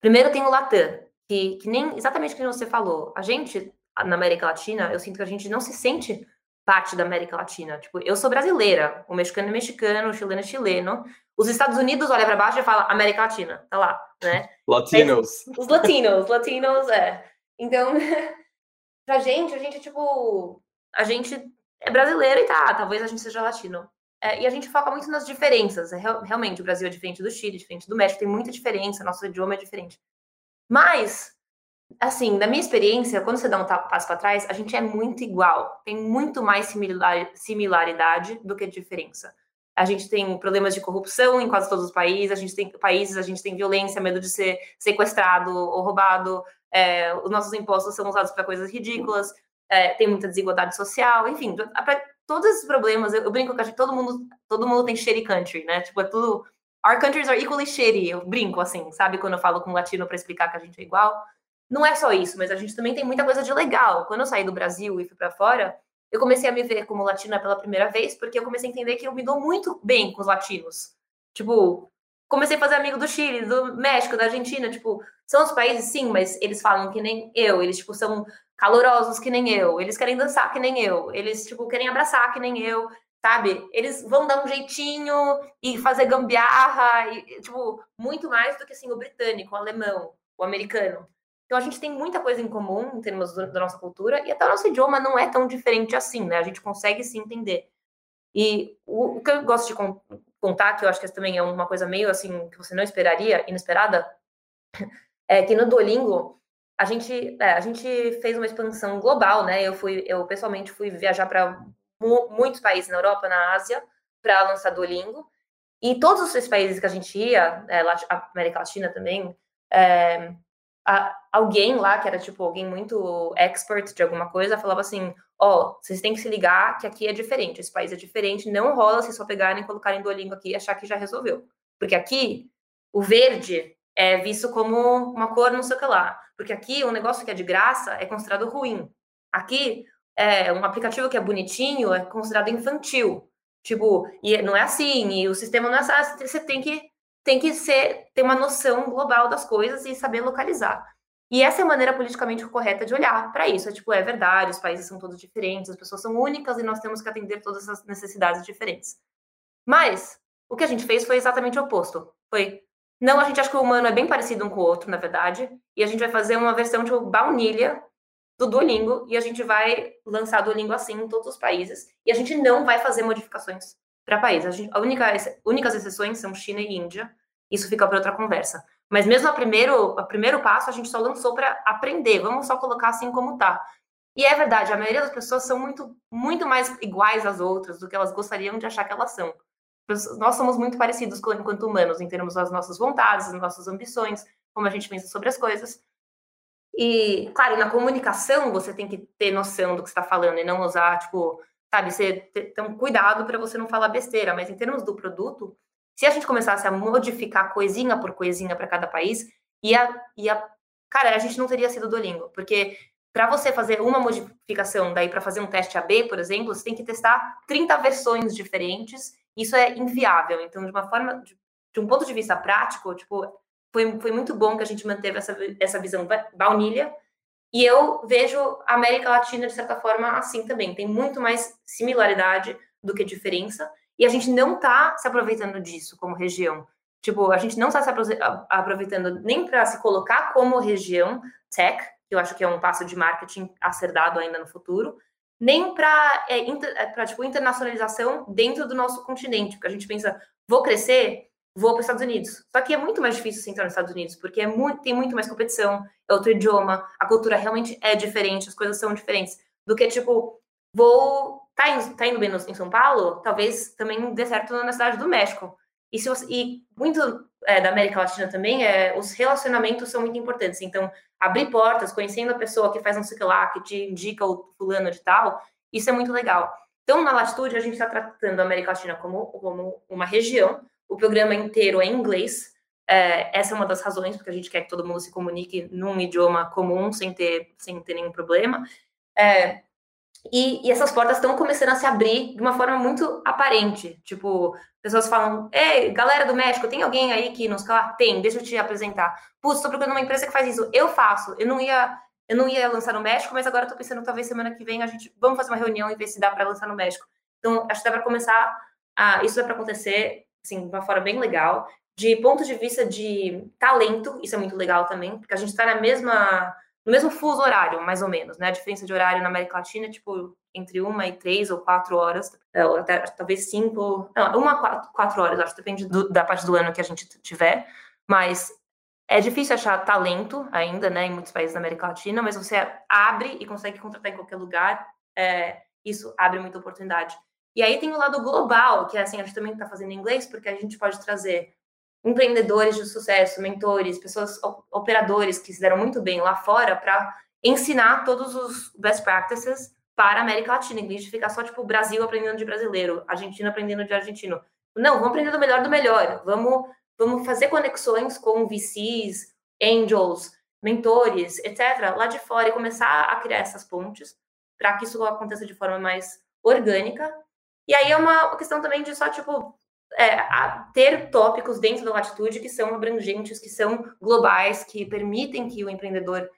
primeiro tem o Latam, que, que nem exatamente o que você falou. A gente, na América Latina, eu sinto que a gente não se sente parte da América Latina. Tipo, eu sou brasileira, o mexicano é mexicano, o chileno é chileno. Os Estados Unidos olha para baixo e fala América Latina, tá lá, né? Latinos. Mas, os latinos, latinos, é. Então, pra gente, a gente, tipo, a gente é brasileiro e tá, talvez a gente seja latino. É, e a gente foca muito nas diferenças. É, realmente, o Brasil é diferente do Chile, diferente do México, tem muita diferença, nosso idioma é diferente. Mas, assim, na minha experiência, quando você dá um passo para trás, a gente é muito igual. Tem muito mais similar, similaridade do que diferença. A gente tem problemas de corrupção em quase todos os países, a gente tem países, a gente tem violência, medo de ser sequestrado ou roubado, é, os nossos impostos são usados para coisas ridículas, é, tem muita desigualdade social, enfim, para todos esses problemas, eu, eu brinco que todo mundo, todo mundo tem shitty country, né? Tipo, é tudo. Our countries are equally shitty, eu brinco assim, sabe? Quando eu falo com um latino para explicar que a gente é igual. Não é só isso, mas a gente também tem muita coisa de legal. Quando eu saí do Brasil e fui para fora, eu comecei a me ver como latina pela primeira vez, porque eu comecei a entender que eu me dou muito bem com os latinos. Tipo, comecei a fazer amigo do Chile, do México, da Argentina, tipo, são os países sim, mas eles falam que nem eu, eles tipo são calorosos que nem eu, eles querem dançar que nem eu, eles, tipo, querem abraçar que nem eu, sabe? Eles vão dar um jeitinho e fazer gambiarra, e, tipo, muito mais do que, assim, o britânico, o alemão, o americano. Então, a gente tem muita coisa em comum em termos da nossa cultura, e até o nosso idioma não é tão diferente assim, né? A gente consegue se entender. E o, o que eu gosto de contar, que eu acho que também é uma coisa meio, assim, que você não esperaria, inesperada, é que no Duolingo, a gente, é, a gente fez uma expansão global, né? Eu fui, eu pessoalmente fui viajar para mu muitos países na Europa, na Ásia, para lançar Duolingo. E todos os países que a gente ia, é, América Latina também, é, a, alguém lá, que era tipo alguém muito expert de alguma coisa, falava assim: Ó, oh, vocês têm que se ligar que aqui é diferente, esse país é diferente, não rola se só pegarem e colocarem Duolingo aqui e achar que já resolveu. Porque aqui, o verde é visto como uma cor não sei o que lá. Porque aqui um negócio que é de graça é considerado ruim. Aqui é um aplicativo que é bonitinho é considerado infantil. Tipo, e não é assim, e o sistema não é assim, você tem que tem que ser ter uma noção global das coisas e saber localizar. E essa é a maneira politicamente correta de olhar para isso. É tipo, é verdade, os países são todos diferentes, as pessoas são únicas e nós temos que atender todas as necessidades diferentes. Mas o que a gente fez foi exatamente o oposto. Foi não, a gente acha que o humano é bem parecido um com o outro, na verdade. E a gente vai fazer uma versão de baunilha do Duolingo e a gente vai lançar Duolingo assim em todos os países. E a gente não vai fazer modificações para países. A, gente, a única, únicas exceções são China e Índia. Isso fica para outra conversa. Mas mesmo a primeiro, a primeiro passo a gente só lançou para aprender. Vamos só colocar assim como tá. E é verdade, a maioria das pessoas são muito, muito mais iguais às outras do que elas gostariam de achar que elas são nós somos muito parecidos enquanto humanos, em termos das nossas vontades, das nossas ambições, como a gente pensa sobre as coisas. E, claro, na comunicação você tem que ter noção do que está falando e não usar, tipo, sabe, você ter um cuidado para você não falar besteira, mas em termos do produto, se a gente começasse a modificar coisinha por coisinha para cada país, ia, ia, cara, a gente não teria sido do Duolingo, porque para você fazer uma modificação, daí para fazer um teste AB, por exemplo, você tem que testar 30 versões diferentes isso é inviável. Então, de uma forma, de, de um ponto de vista prático, tipo, foi, foi muito bom que a gente manteve essa, essa visão baunilha. E eu vejo a América Latina, de certa forma, assim também. Tem muito mais similaridade do que diferença. E a gente não está se aproveitando disso como região. Tipo, a gente não está se aproveitando nem para se colocar como região tech, que eu acho que é um passo de marketing a ser dado ainda no futuro, nem para é, inter, é, tipo, internacionalização dentro do nosso continente, porque a gente pensa, vou crescer, vou para os Estados Unidos. Só que é muito mais difícil você entrar nos Estados Unidos, porque é muito, tem muito mais competição, é outro idioma, a cultura realmente é diferente, as coisas são diferentes, do que, tipo, vou... Tá indo, tá indo bem em São Paulo? Talvez também dê certo na cidade do México. E, se você, e muito é, da América Latina também, é, os relacionamentos são muito importantes. Então, abrir portas, conhecendo a pessoa que faz um sei lá, que te indica o fulano de tal, isso é muito legal. Então, na Latitude, a gente está tratando a América Latina como, como uma região, o programa inteiro é em inglês, é, essa é uma das razões porque a gente quer que todo mundo se comunique num idioma comum, sem ter, sem ter nenhum problema. É, e, e, essas portas estão começando a se abrir de uma forma muito aparente. Tipo, pessoas falam: Ei, galera do México, tem alguém aí que nos fala? Tem, deixa eu te apresentar. Putz, estou procurando uma empresa que faz isso. Eu faço. Eu não ia. Eu não ia lançar no México, mas agora estou pensando, talvez semana que vem a gente vamos fazer uma reunião e ver se dá para lançar no México. Então, acho que dá para começar a, isso dá para acontecer assim, de uma forma bem legal. De ponto de vista de talento, isso é muito legal também, porque a gente está na mesma, no mesmo fuso horário, mais ou menos, né? A diferença de horário na América Latina é tipo entre uma e três ou quatro horas, é, ou até talvez cinco, não, uma quatro, quatro horas, acho, depende do, da parte do ano que a gente tiver, mas é difícil achar talento ainda, né, em muitos países da América Latina, mas você abre e consegue contratar em qualquer lugar, é, isso abre muita oportunidade. E aí tem o lado global, que é assim, a gente também está fazendo em inglês, porque a gente pode trazer empreendedores de sucesso, mentores, pessoas, operadores que se deram muito bem lá fora para ensinar todos os best practices para a América Latina, em vez de ficar só, tipo, Brasil aprendendo de brasileiro, Argentina aprendendo de argentino. Não, vamos aprender do melhor do melhor. Vamos, vamos fazer conexões com VCs, angels, mentores, etc., lá de fora e começar a criar essas pontes para que isso aconteça de forma mais orgânica e aí é uma questão também de só, tipo, é, ter tópicos dentro da latitude que são abrangentes, que são globais, que permitem que o empreendedor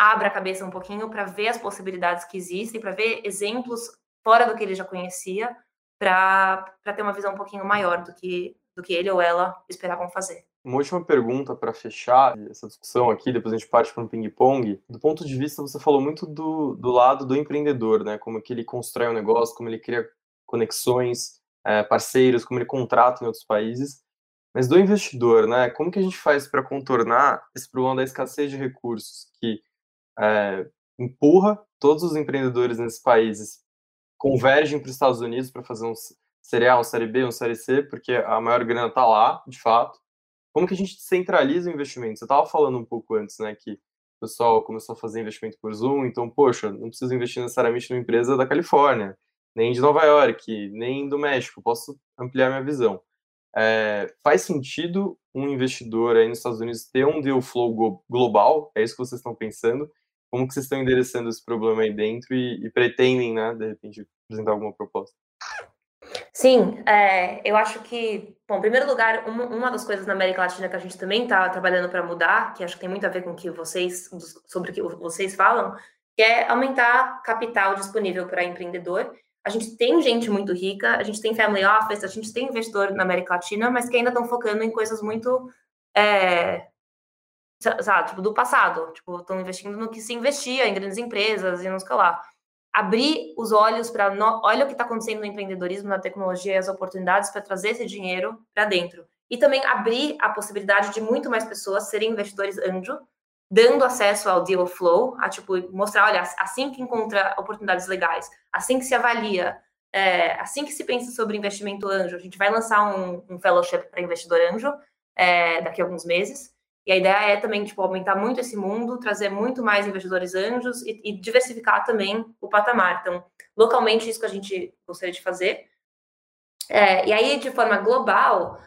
abra a cabeça um pouquinho para ver as possibilidades que existem, para ver exemplos fora do que ele já conhecia, para ter uma visão um pouquinho maior do que, do que ele ou ela esperavam fazer. Uma última pergunta para fechar essa discussão aqui, depois a gente parte para um ping-pong. Do ponto de vista, você falou muito do, do lado do empreendedor, né? Como que ele constrói um negócio, como ele cria conexões, é, parceiros, como ele contrata em outros países. Mas do investidor, né? Como que a gente faz para contornar esse problema da escassez de recursos que é, empurra todos os empreendedores nesses países convergem para os Estados Unidos para fazer um Série A, um Série B, um Série C, porque a maior grana está lá, de fato. Como que a gente centraliza o investimento? Você estava falando um pouco antes, né, que o pessoal começou a fazer investimento por Zoom, então, poxa, não preciso investir necessariamente numa empresa da Califórnia nem de Nova York, nem do México, posso ampliar minha visão. É, faz sentido um investidor aí nos Estados Unidos ter um deal flow global? É isso que vocês estão pensando? Como que vocês estão endereçando esse problema aí dentro e, e pretendem, né, de repente, apresentar alguma proposta? Sim, é, eu acho que, bom, em primeiro lugar, uma, uma, das coisas na América Latina que a gente também está trabalhando para mudar, que acho que tem muito a ver com o que vocês, sobre o que vocês falam, que é aumentar capital disponível para empreendedor a gente tem gente muito rica, a gente tem family office, a gente tem investidor na América Latina, mas que ainda estão focando em coisas muito, é, sabe, tipo, do passado. Tipo, estão investindo no que se investia, em grandes empresas e não sei lá. Abrir os olhos para, olha o que está acontecendo no empreendedorismo, na tecnologia e as oportunidades para trazer esse dinheiro para dentro. E também abrir a possibilidade de muito mais pessoas serem investidores anjo, dando acesso ao deal flow, a tipo mostrar, olha, assim que encontra oportunidades legais, assim que se avalia, é, assim que se pensa sobre investimento anjo, a gente vai lançar um, um fellowship para investidor anjo é, daqui a alguns meses. E a ideia é também tipo aumentar muito esse mundo, trazer muito mais investidores anjos e, e diversificar também o patamar. Então, localmente isso que a gente gostaria de fazer. É, e aí, de forma global,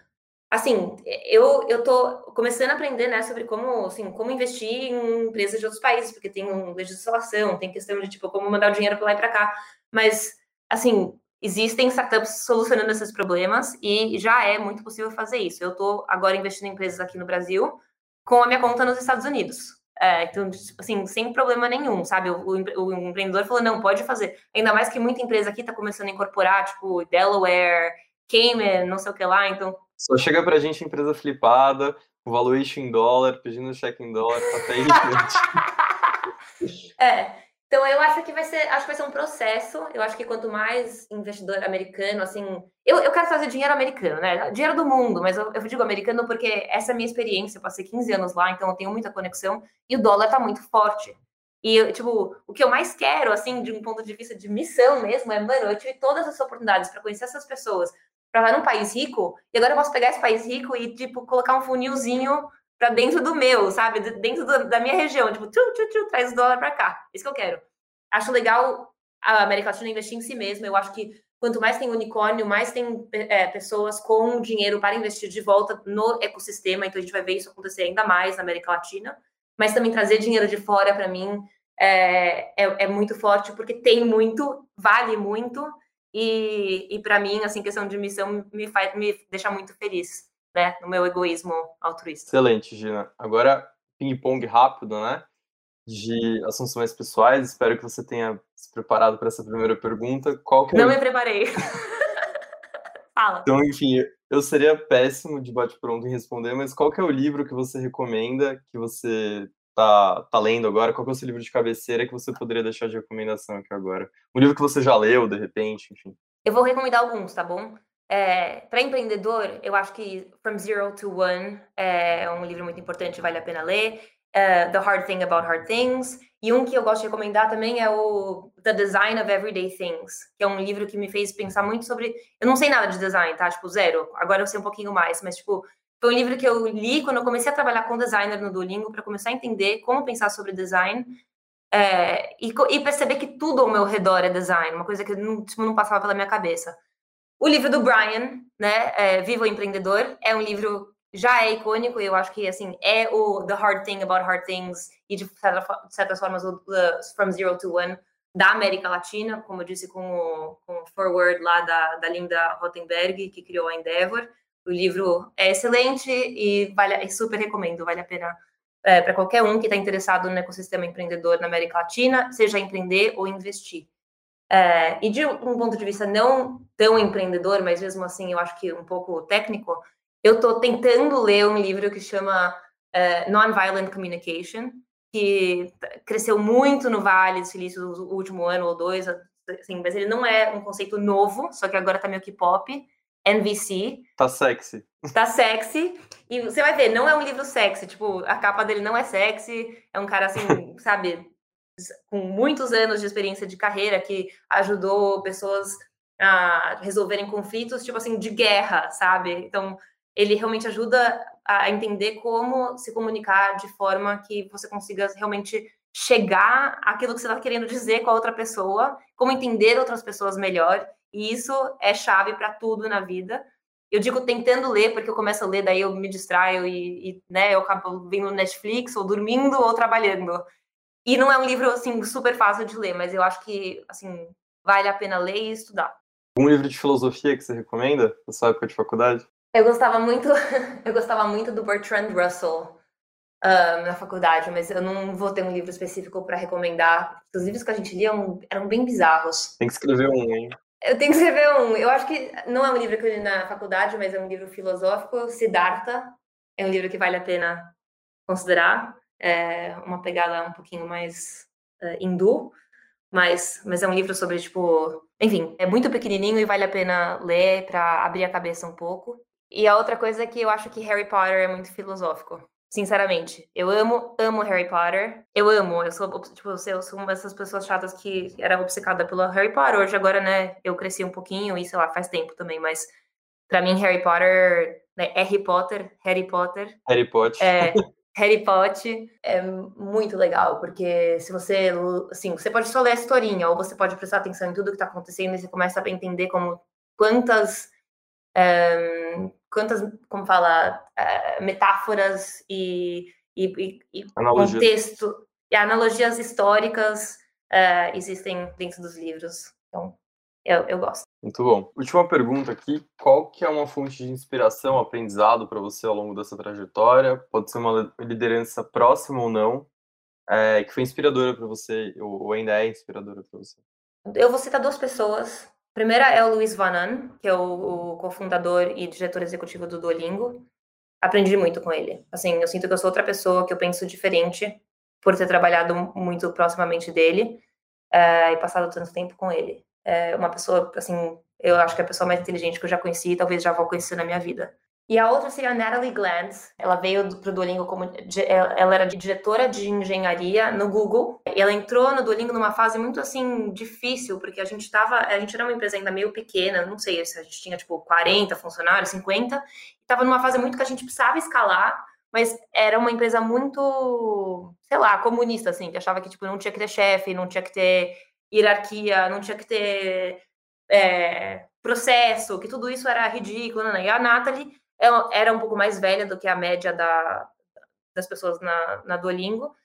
assim, eu, eu tô começando a aprender, né, sobre como, assim, como investir em empresas de outros países, porque tem um, legislação, tem questão de, tipo, como mandar o dinheiro para lá e para cá, mas, assim, existem startups solucionando esses problemas e já é muito possível fazer isso. Eu tô agora investindo em empresas aqui no Brasil com a minha conta nos Estados Unidos. É, então, tipo, assim, sem problema nenhum, sabe? O, o, o, empreendedor falou, não, pode fazer. Ainda mais que muita empresa aqui está começando a incorporar, tipo, Delaware, Cayman, não sei o que lá, então só chega pra gente empresa flipada, com valuation em dólar, pedindo cheque em dólar, até irritante. é. Então eu acho que vai ser, acho que vai ser um processo. Eu acho que quanto mais investidor americano, assim, eu, eu quero fazer dinheiro americano, né? Dinheiro do mundo, mas eu, eu digo americano porque essa é a minha experiência. Eu passei 15 anos lá, então eu tenho muita conexão e o dólar tá muito forte. E, tipo, o que eu mais quero, assim, de um ponto de vista de missão mesmo, é, mano, eu tive todas essas oportunidades para conhecer essas pessoas, para num país rico, e agora eu posso pegar esse país rico e, tipo, colocar um funilzinho para dentro do meu, sabe? Dentro do, da minha região, tipo, tchu, tchu, tchu, traz o dólar para cá. Isso que eu quero. Acho legal a América Latina investir em si mesma. Eu acho que quanto mais tem unicórnio, mais tem é, pessoas com dinheiro para investir de volta no ecossistema. Então a gente vai ver isso acontecer ainda mais na América Latina. Mas também trazer dinheiro de fora para mim é, é, é, muito forte porque tem muito, vale muito e, e para mim assim questão de missão me faz me deixa muito feliz, né? No meu egoísmo altruísta. Excelente, Gina. Agora ping pong rápido, né? de assunções pessoais. Espero que você tenha se preparado para essa primeira pergunta. Qual é Não me preparei. Fala. Então, enfim, eu seria péssimo de bate-pronto em responder, mas qual é o livro que você recomenda, que você tá, tá lendo agora? Qual é o seu livro de cabeceira que você poderia deixar de recomendação aqui agora? Um livro que você já leu, de repente, enfim. Eu vou recomendar alguns, tá bom? É, para empreendedor, eu acho que From Zero to One é um livro muito importante, vale a pena ler uh, The Hard Thing About Hard Things. E um que eu gosto de recomendar também é o The Design of Everyday Things, que é um livro que me fez pensar muito sobre. Eu não sei nada de design, tá? Tipo, zero. Agora eu sei um pouquinho mais, mas, tipo, foi um livro que eu li quando eu comecei a trabalhar com designer no Duolingo, para começar a entender como pensar sobre design. É, e, e, perceber que tudo ao meu redor é design, uma coisa que não, tipo, não passava pela minha cabeça. O livro do Brian, né, é, Viva o Empreendedor, é um livro já é icônico eu acho que assim é o The Hard Thing About Hard Things e de, de certas formas o From Zero to One da América Latina, como eu disse com o, com o forward lá da, da Linda Rottenberg, que criou a Endeavor. O livro é excelente e vale, super recomendo, vale a pena é, para qualquer um que está interessado no ecossistema empreendedor na América Latina, seja empreender ou investir. É, e de um ponto de vista não tão empreendedor, mas mesmo assim eu acho que um pouco técnico, eu estou tentando ler um livro que chama uh, Nonviolent Communication, que cresceu muito no Vale do Silício no último ano ou dois, assim, mas ele não é um conceito novo, só que agora tá meio que pop. NVC. Tá sexy. Tá sexy. E você vai ver, não é um livro sexy. Tipo, a capa dele não é sexy. É um cara, assim, sabe, com muitos anos de experiência de carreira que ajudou pessoas a resolverem conflitos, tipo assim, de guerra, sabe? Então, ele realmente ajuda a entender como se comunicar de forma que você consiga realmente chegar àquilo que você está querendo dizer com a outra pessoa, como entender outras pessoas melhor. E isso é chave para tudo na vida. Eu digo tentando ler, porque eu começo a ler, daí eu me distraio e, e né, eu acabo vendo Netflix, ou dormindo, ou trabalhando. E não é um livro, assim, super fácil de ler, mas eu acho que, assim, vale a pena ler e estudar. Um livro de filosofia que você recomenda na sua época de faculdade? Eu gostava muito, eu gostava muito do Bertrand Russell um, na faculdade, mas eu não vou ter um livro específico para recomendar. Os livros que a gente lia eram, eram bem bizarros. Tem que escrever um, hein? Eu tenho que escrever um. Eu acho que não é um livro que eu li na faculdade, mas é um livro filosófico. Siddhartha é um livro que vale a pena considerar. É uma pegada um pouquinho mais uh, hindu, mas, mas é um livro sobre, tipo, enfim, é muito pequenininho e vale a pena ler para abrir a cabeça um pouco. E a outra coisa é que eu acho que Harry Potter é muito filosófico. Sinceramente, eu amo, amo Harry Potter. Eu amo, eu sou, tipo, eu sou uma dessas pessoas chatas que era obcecada pelo Harry Potter. Hoje, agora, né, eu cresci um pouquinho e, sei lá, faz tempo também, mas para mim, Harry Potter, né, Harry Potter, Harry Potter. Harry Potter. É, Harry Potter é muito legal, porque se você, assim, você pode só ler a historinha, ou você pode prestar atenção em tudo que tá acontecendo e você começa a entender como quantas um, quantas, como fala, uh, metáforas e, e, e contexto e analogias históricas uh, existem dentro dos livros. Então, eu, eu gosto. Muito bom. Última pergunta aqui: qual que é uma fonte de inspiração, aprendizado para você ao longo dessa trajetória? Pode ser uma liderança próxima ou não, é, que foi inspiradora para você, ou ainda é inspiradora para você? Eu vou citar duas pessoas primeira é o Luiz Vanan, que é o, o cofundador e diretor executivo do Duolingo. Aprendi muito com ele. Assim, eu sinto que eu sou outra pessoa, que eu penso diferente por ter trabalhado muito proximamente dele uh, e passado tanto tempo com ele. É uma pessoa, assim, eu acho que é a pessoa mais inteligente que eu já conheci e talvez já vou conhecer na minha vida. E a outra seria a Natalie Glantz. Ela veio para o Duolingo como. Ela era diretora de engenharia no Google. Ela entrou no Duolingo numa fase muito assim difícil, porque a gente estava. A gente era uma empresa ainda meio pequena, não sei se a gente tinha tipo 40 funcionários, 50. Estava numa fase muito que a gente precisava escalar, mas era uma empresa muito, sei lá, comunista, assim, que achava que tipo, não tinha que ter chefe, não tinha que ter hierarquia, não tinha que ter é, processo, que tudo isso era ridículo. Né? E a Natalie era um pouco mais velha do que a média da, das pessoas na, na Duolingo,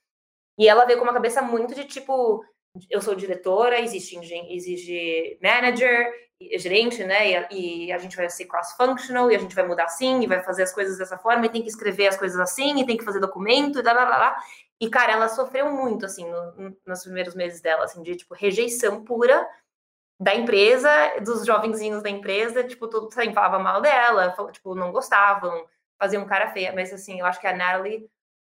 e ela veio com uma cabeça muito de tipo, eu sou diretora, existe, exige manager, gerente, né? E, e, a gente vai ser cross-functional, e a gente vai mudar assim, e vai fazer as coisas dessa forma, e tem que escrever as coisas assim, e tem que fazer documento, e blá, blá, blá. E, cara, ela sofreu muito, assim, no, nos primeiros meses dela, assim, de, tipo, rejeição pura da empresa, dos jovenzinhos da empresa, tipo, tudo assim, falava mal dela, tipo, não gostavam, faziam cara feia, mas, assim, eu acho que a Natalie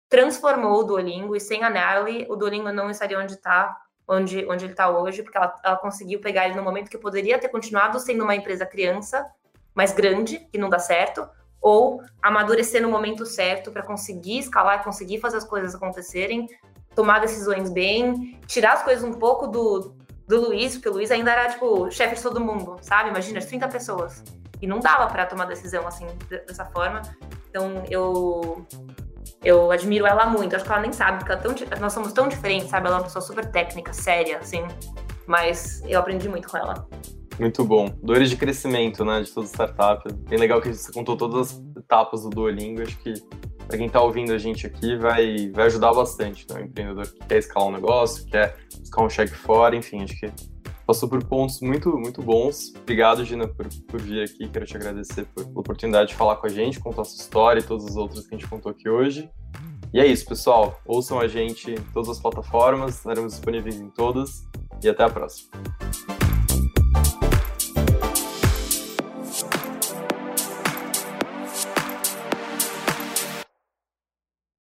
transformou o Duolingo, e sem a Natalie, o Duolingo não estaria onde está onde, onde ele está hoje, porque ela, ela conseguiu pegar ele no momento que poderia ter continuado sendo uma empresa criança, mais grande, que não dá certo, ou amadurecer no momento certo para conseguir escalar, conseguir fazer as coisas acontecerem, tomar decisões bem, tirar as coisas um pouco do, do Luiz, porque o Luiz ainda era, tipo, chefe de todo mundo, sabe? Imagina, 30 pessoas. E não dava para tomar decisão assim, dessa forma. Então, eu eu admiro ela muito. Acho que ela nem sabe, porque tão, nós somos tão diferentes, sabe? Ela é uma pessoa super técnica, séria, assim. Mas eu aprendi muito com ela. Muito bom. Dores de crescimento, né, de toda startup. Bem legal que você contou todas as etapas do Duolingo. Acho que para quem está ouvindo a gente aqui vai, vai ajudar bastante, né? O empreendedor que quer escalar um negócio, quer buscar um cheque fora, enfim, acho que passou por pontos muito, muito bons. Obrigado, Gina, por, por vir aqui. Quero te agradecer por, pela oportunidade de falar com a gente, contar a sua história e todas as outras que a gente contou aqui hoje. E é isso, pessoal. Ouçam a gente em todas as plataformas, estaremos disponíveis em todas. E até a próxima.